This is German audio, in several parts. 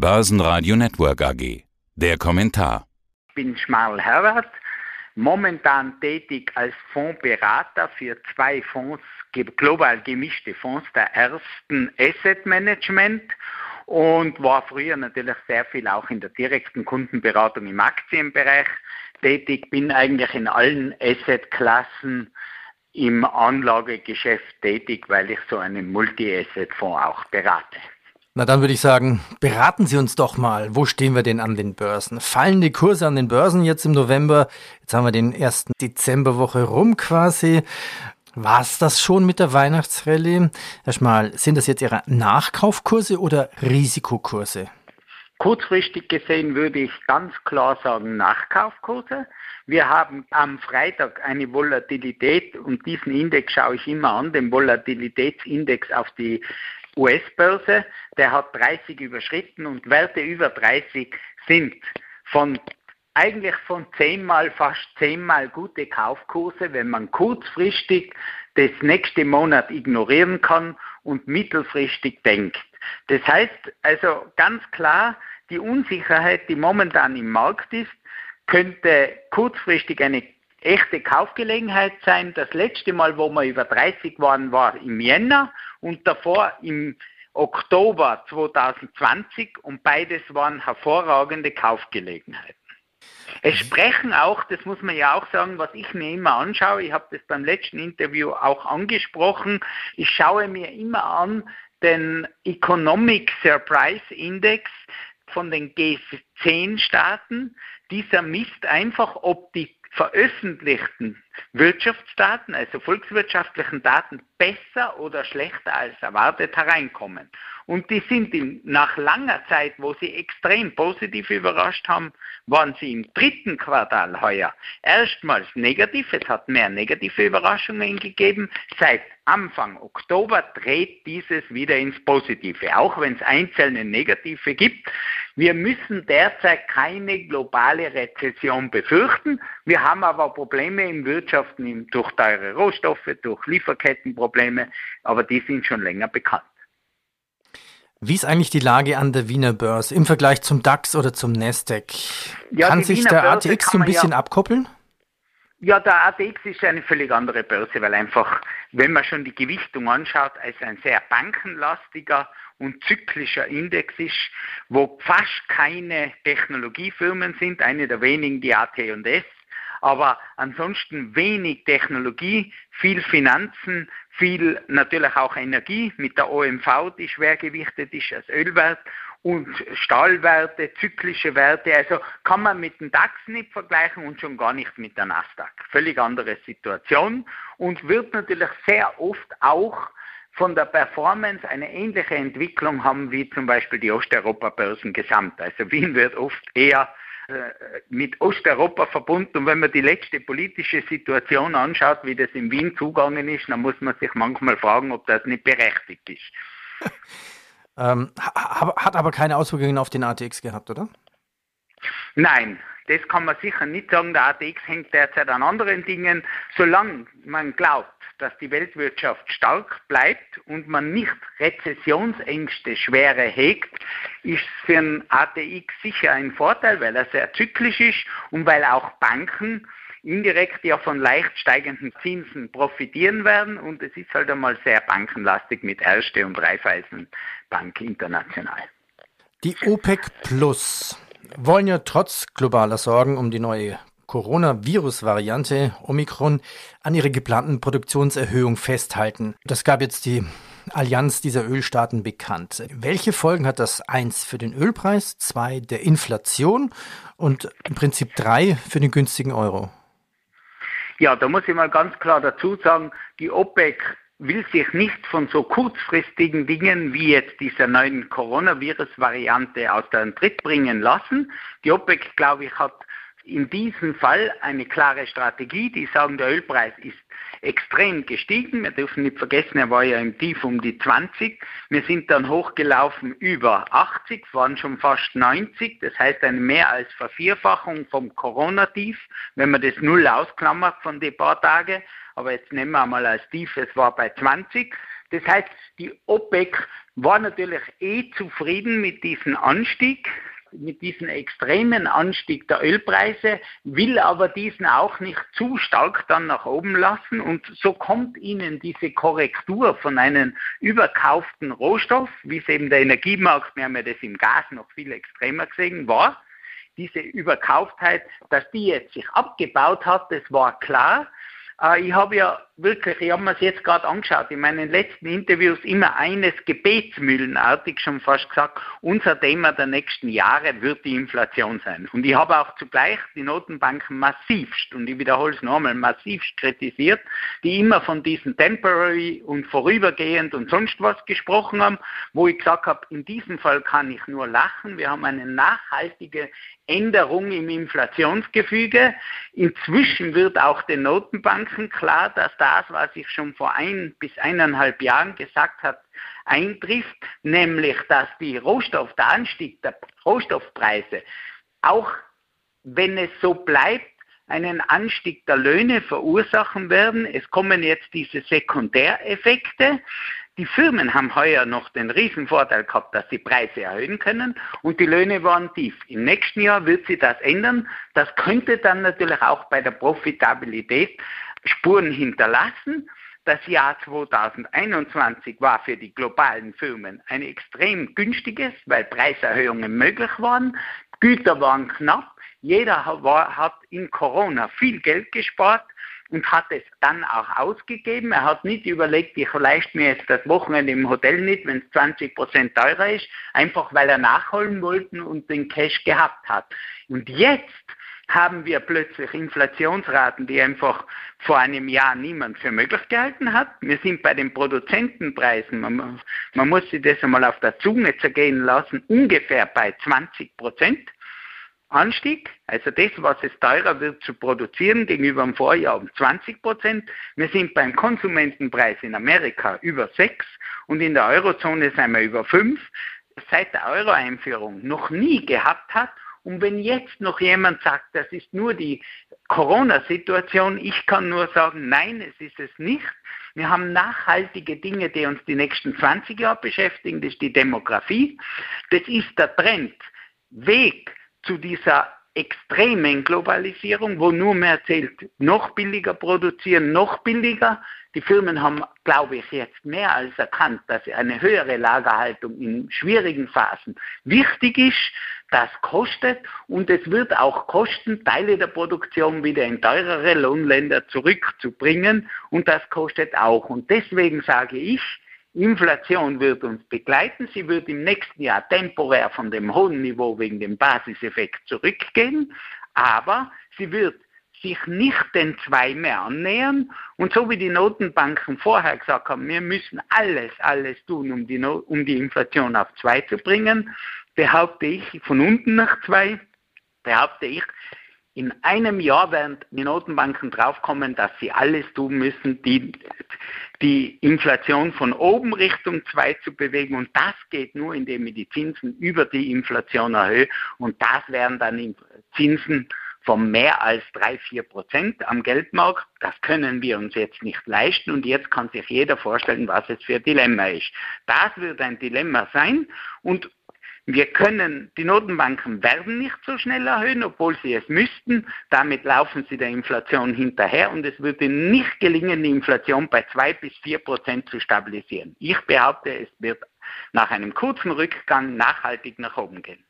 Börsenradio Network AG. Der Kommentar. Ich bin Schmarl Herbert, momentan tätig als Fondsberater für zwei Fonds, global gemischte Fonds der ersten Asset Management und war früher natürlich sehr viel auch in der direkten Kundenberatung im Aktienbereich tätig, bin eigentlich in allen Assetklassen im Anlagegeschäft tätig, weil ich so einen Multi-Asset-Fonds auch berate. Na dann würde ich sagen, beraten Sie uns doch mal, wo stehen wir denn an den Börsen? Fallen die Kurse an den Börsen jetzt im November? Jetzt haben wir den ersten Dezemberwoche rum quasi. War es das schon mit der Weihnachtsrallye? Herr Schmal, sind das jetzt Ihre Nachkaufkurse oder Risikokurse? Kurzfristig gesehen würde ich ganz klar sagen Nachkaufkurse. Wir haben am Freitag eine Volatilität und diesen Index schaue ich immer an, den Volatilitätsindex auf die US-Börse. Der hat 30 überschritten und Werte über 30 sind von eigentlich von zehnmal, fast zehnmal gute Kaufkurse, wenn man kurzfristig das nächste Monat ignorieren kann und mittelfristig denkt. Das heißt also ganz klar, die Unsicherheit, die momentan im Markt ist, könnte kurzfristig eine echte Kaufgelegenheit sein. Das letzte Mal, wo wir über 30 waren, war im Jänner und davor im Oktober 2020 und beides waren hervorragende Kaufgelegenheiten. Es sprechen auch, das muss man ja auch sagen, was ich mir immer anschaue, ich habe das beim letzten Interview auch angesprochen, ich schaue mir immer an den Economic Surprise Index von den G10-Staaten. Dieser misst einfach, ob die veröffentlichten Wirtschaftsdaten, also volkswirtschaftlichen Daten, besser oder schlechter als erwartet hereinkommen. Und die sind in, nach langer Zeit, wo sie extrem positiv überrascht haben, waren sie im dritten Quartal heuer erstmals negativ. Es hat mehr negative Überraschungen gegeben. Seit Anfang Oktober dreht dieses wieder ins Positive, auch wenn es einzelne negative gibt. Wir müssen derzeit keine globale Rezession befürchten. Wir haben aber Probleme im Wirtschaften durch teure Rohstoffe, durch Lieferkettenprobleme, aber die sind schon länger bekannt. Wie ist eigentlich die Lage an der Wiener Börse im Vergleich zum DAX oder zum Nasdaq? Ja, kann sich Wiener der Börse ATX so ein bisschen ja, abkoppeln? Ja, der ATX ist eine völlig andere Börse, weil einfach, wenn man schon die Gewichtung anschaut, als ein sehr bankenlastiger und zyklischer Index ist, wo fast keine Technologiefirmen sind, eine der wenigen die AT&S, aber ansonsten wenig Technologie, viel Finanzen, viel natürlich auch Energie mit der OMV, die schwergewichtet ist als Ölwert und Stahlwerte, zyklische Werte. Also kann man mit dem DAX nicht vergleichen und schon gar nicht mit der Nasdaq. Völlig andere Situation und wird natürlich sehr oft auch von der Performance eine ähnliche Entwicklung haben wie zum Beispiel die Osteuropa-Börsen gesamt. Also Wien wird oft eher mit Osteuropa verbunden. Und wenn man die letzte politische Situation anschaut, wie das in Wien zugangen ist, dann muss man sich manchmal fragen, ob das nicht berechtigt ist. ähm, hat aber keine Auswirkungen auf den ATX gehabt, oder? Nein, das kann man sicher nicht sagen. Der ATX hängt derzeit an anderen Dingen. Solange man glaubt, dass die Weltwirtschaft stark bleibt und man nicht Rezessionsängste schwere hegt, ist für den ATX sicher ein Vorteil, weil er sehr zyklisch ist und weil auch Banken indirekt ja von leicht steigenden Zinsen profitieren werden und es ist halt einmal sehr bankenlastig mit Erste und Raiffeisen Bank international. Die OPEC Plus wollen ja trotz globaler Sorgen um die neue Coronavirus-Variante Omikron an ihre geplanten Produktionserhöhung festhalten. Das gab jetzt die Allianz dieser Ölstaaten bekannt. Welche Folgen hat das? Eins für den Ölpreis, zwei der Inflation und im Prinzip drei für den günstigen Euro. Ja, da muss ich mal ganz klar dazu sagen, die OPEC will sich nicht von so kurzfristigen Dingen wie jetzt dieser neuen Coronavirus-Variante aus dem Tritt bringen lassen. Die OPEC, glaube ich, hat in diesem Fall eine klare Strategie. Die sagen, der Ölpreis ist extrem gestiegen. Wir dürfen nicht vergessen, er war ja im Tief um die 20. Wir sind dann hochgelaufen über 80, waren schon fast 90. Das heißt eine mehr als Vervierfachung vom Corona-Tief, wenn man das Null ausklammert von den paar Tage. Aber jetzt nehmen wir mal als Tief, es war bei 20. Das heißt, die OPEC war natürlich eh zufrieden mit diesem Anstieg, mit diesem extremen Anstieg der Ölpreise, will aber diesen auch nicht zu stark dann nach oben lassen und so kommt ihnen diese Korrektur von einem überkauften Rohstoff, wie es eben der Energiemarkt, wir haben ja das im Gas noch viel extremer gesehen, war, diese Überkauftheit, dass die jetzt sich abgebaut hat, das war klar. Äh, ich habe ja wirklich, ich habe mir das jetzt gerade angeschaut, in meinen letzten Interviews immer eines gebetsmühlenartig schon fast gesagt, unser Thema der nächsten Jahre wird die Inflation sein. Und ich habe auch zugleich die Notenbanken massivst, und ich wiederhole es nochmal, massivst kritisiert, die immer von diesen temporary und vorübergehend und sonst was gesprochen haben, wo ich gesagt habe, in diesem Fall kann ich nur lachen. Wir haben eine nachhaltige Änderung im Inflationsgefüge. Inzwischen wird auch den Notenbanken klar, dass da das, was ich schon vor ein bis eineinhalb Jahren gesagt habe, eintrifft, nämlich dass die Rohstoff, der Anstieg der Rohstoffpreise auch wenn es so bleibt, einen Anstieg der Löhne verursachen werden. Es kommen jetzt diese Sekundäreffekte. Die Firmen haben heuer noch den Riesenvorteil gehabt, dass sie Preise erhöhen können und die Löhne waren tief. Im nächsten Jahr wird sich das ändern. Das könnte dann natürlich auch bei der Profitabilität Spuren hinterlassen. Das Jahr 2021 war für die globalen Firmen ein extrem günstiges, weil Preiserhöhungen möglich waren. Güter waren knapp. Jeder hat in Corona viel Geld gespart und hat es dann auch ausgegeben. Er hat nicht überlegt, ich leiste mir jetzt das Wochenende im Hotel nicht, wenn es 20 Prozent teurer ist, einfach weil er nachholen wollte und den Cash gehabt hat. Und jetzt haben wir plötzlich Inflationsraten, die einfach vor einem Jahr niemand für möglich gehalten hat. Wir sind bei den Produzentenpreisen, man, man muss sich das einmal auf der Zunge zergehen lassen, ungefähr bei 20 Prozent. Anstieg, also das, was es teurer wird zu produzieren gegenüber dem Vorjahr um 20 Prozent. Wir sind beim Konsumentenpreis in Amerika über 6 und in der Eurozone sind wir über 5. Seit der Euro-Einführung noch nie gehabt hat und wenn jetzt noch jemand sagt, das ist nur die Corona-Situation, ich kann nur sagen, nein, es ist es nicht. Wir haben nachhaltige Dinge, die uns die nächsten 20 Jahre beschäftigen. Das ist die Demografie. Das ist der Trend. Weg zu dieser extremen Globalisierung, wo nur mehr zählt, noch billiger produzieren, noch billiger. Die Firmen haben, glaube ich, jetzt mehr als erkannt, dass eine höhere Lagerhaltung in schwierigen Phasen wichtig ist. Das kostet und es wird auch kosten, Teile der Produktion wieder in teurere Lohnländer zurückzubringen und das kostet auch. Und deswegen sage ich, Inflation wird uns begleiten. Sie wird im nächsten Jahr temporär von dem hohen Niveau wegen dem Basiseffekt zurückgehen, aber sie wird sich nicht den zwei mehr annähern. Und so wie die Notenbanken vorher gesagt haben, wir müssen alles, alles tun, um die, no um die Inflation auf zwei zu bringen, behaupte ich von unten nach zwei, behaupte ich, in einem Jahr werden die Notenbanken draufkommen, dass sie alles tun müssen, die, die Inflation von oben Richtung 2 zu bewegen. Und das geht nur, indem wir die Zinsen über die Inflation erhöhen. Und das wären dann Zinsen von mehr als 3, 4 Prozent am Geldmarkt. Das können wir uns jetzt nicht leisten. Und jetzt kann sich jeder vorstellen, was es für ein Dilemma ist. Das wird ein Dilemma sein. Und wir können, die Notenbanken werden nicht so schnell erhöhen, obwohl sie es müssten. Damit laufen sie der Inflation hinterher und es würde nicht gelingen, die Inflation bei zwei bis vier Prozent zu stabilisieren. Ich behaupte, es wird nach einem kurzen Rückgang nachhaltig nach oben gehen.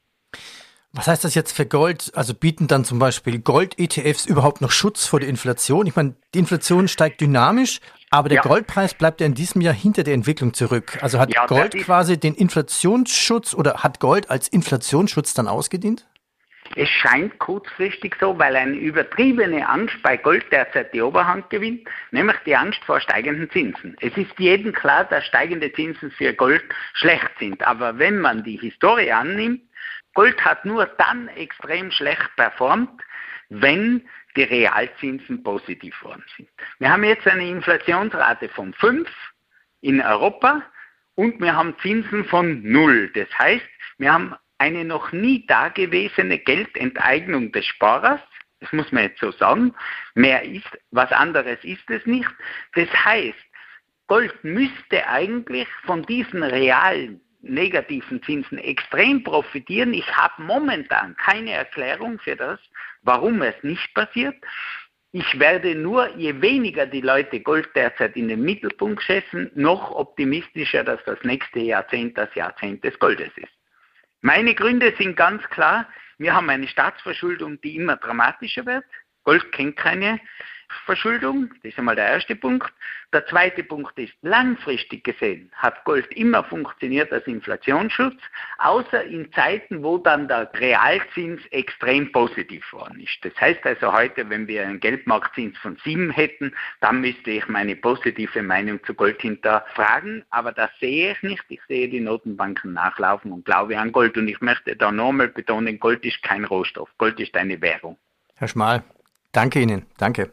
Was heißt das jetzt für Gold? Also bieten dann zum Beispiel Gold-ETFs überhaupt noch Schutz vor der Inflation? Ich meine, die Inflation steigt dynamisch, aber der ja. Goldpreis bleibt ja in diesem Jahr hinter der Entwicklung zurück. Also hat ja, Gold quasi den Inflationsschutz oder hat Gold als Inflationsschutz dann ausgedient? Es scheint kurzfristig so, weil eine übertriebene Angst bei Gold derzeit die Oberhand gewinnt, nämlich die Angst vor steigenden Zinsen. Es ist jedem klar, dass steigende Zinsen für Gold schlecht sind. Aber wenn man die Historie annimmt, Gold hat nur dann extrem schlecht performt, wenn die Realzinsen positiv worden sind. Wir haben jetzt eine Inflationsrate von 5 in Europa und wir haben Zinsen von 0. Das heißt, wir haben eine noch nie dagewesene Geldenteignung des Sparers. Das muss man jetzt so sagen. Mehr ist, was anderes ist es nicht. Das heißt, Gold müsste eigentlich von diesen realen negativen Zinsen extrem profitieren. Ich habe momentan keine Erklärung für das, warum es nicht passiert. Ich werde nur, je weniger die Leute Gold derzeit in den Mittelpunkt schätzen, noch optimistischer, dass das nächste Jahrzehnt das Jahrzehnt des Goldes ist. Meine Gründe sind ganz klar. Wir haben eine Staatsverschuldung, die immer dramatischer wird. Gold kennt keine Verschuldung, das ist einmal der erste Punkt. Der zweite Punkt ist, langfristig gesehen hat Gold immer funktioniert als Inflationsschutz, außer in Zeiten, wo dann der Realzins extrem positiv worden ist. Das heißt also heute, wenn wir einen Geldmarktzins von 7 hätten, dann müsste ich meine positive Meinung zu Gold hinterfragen, aber das sehe ich nicht. Ich sehe die Notenbanken nachlaufen und glaube an Gold. Und ich möchte da nochmal betonen, Gold ist kein Rohstoff, Gold ist eine Währung. Herr Schmal, danke Ihnen. Danke.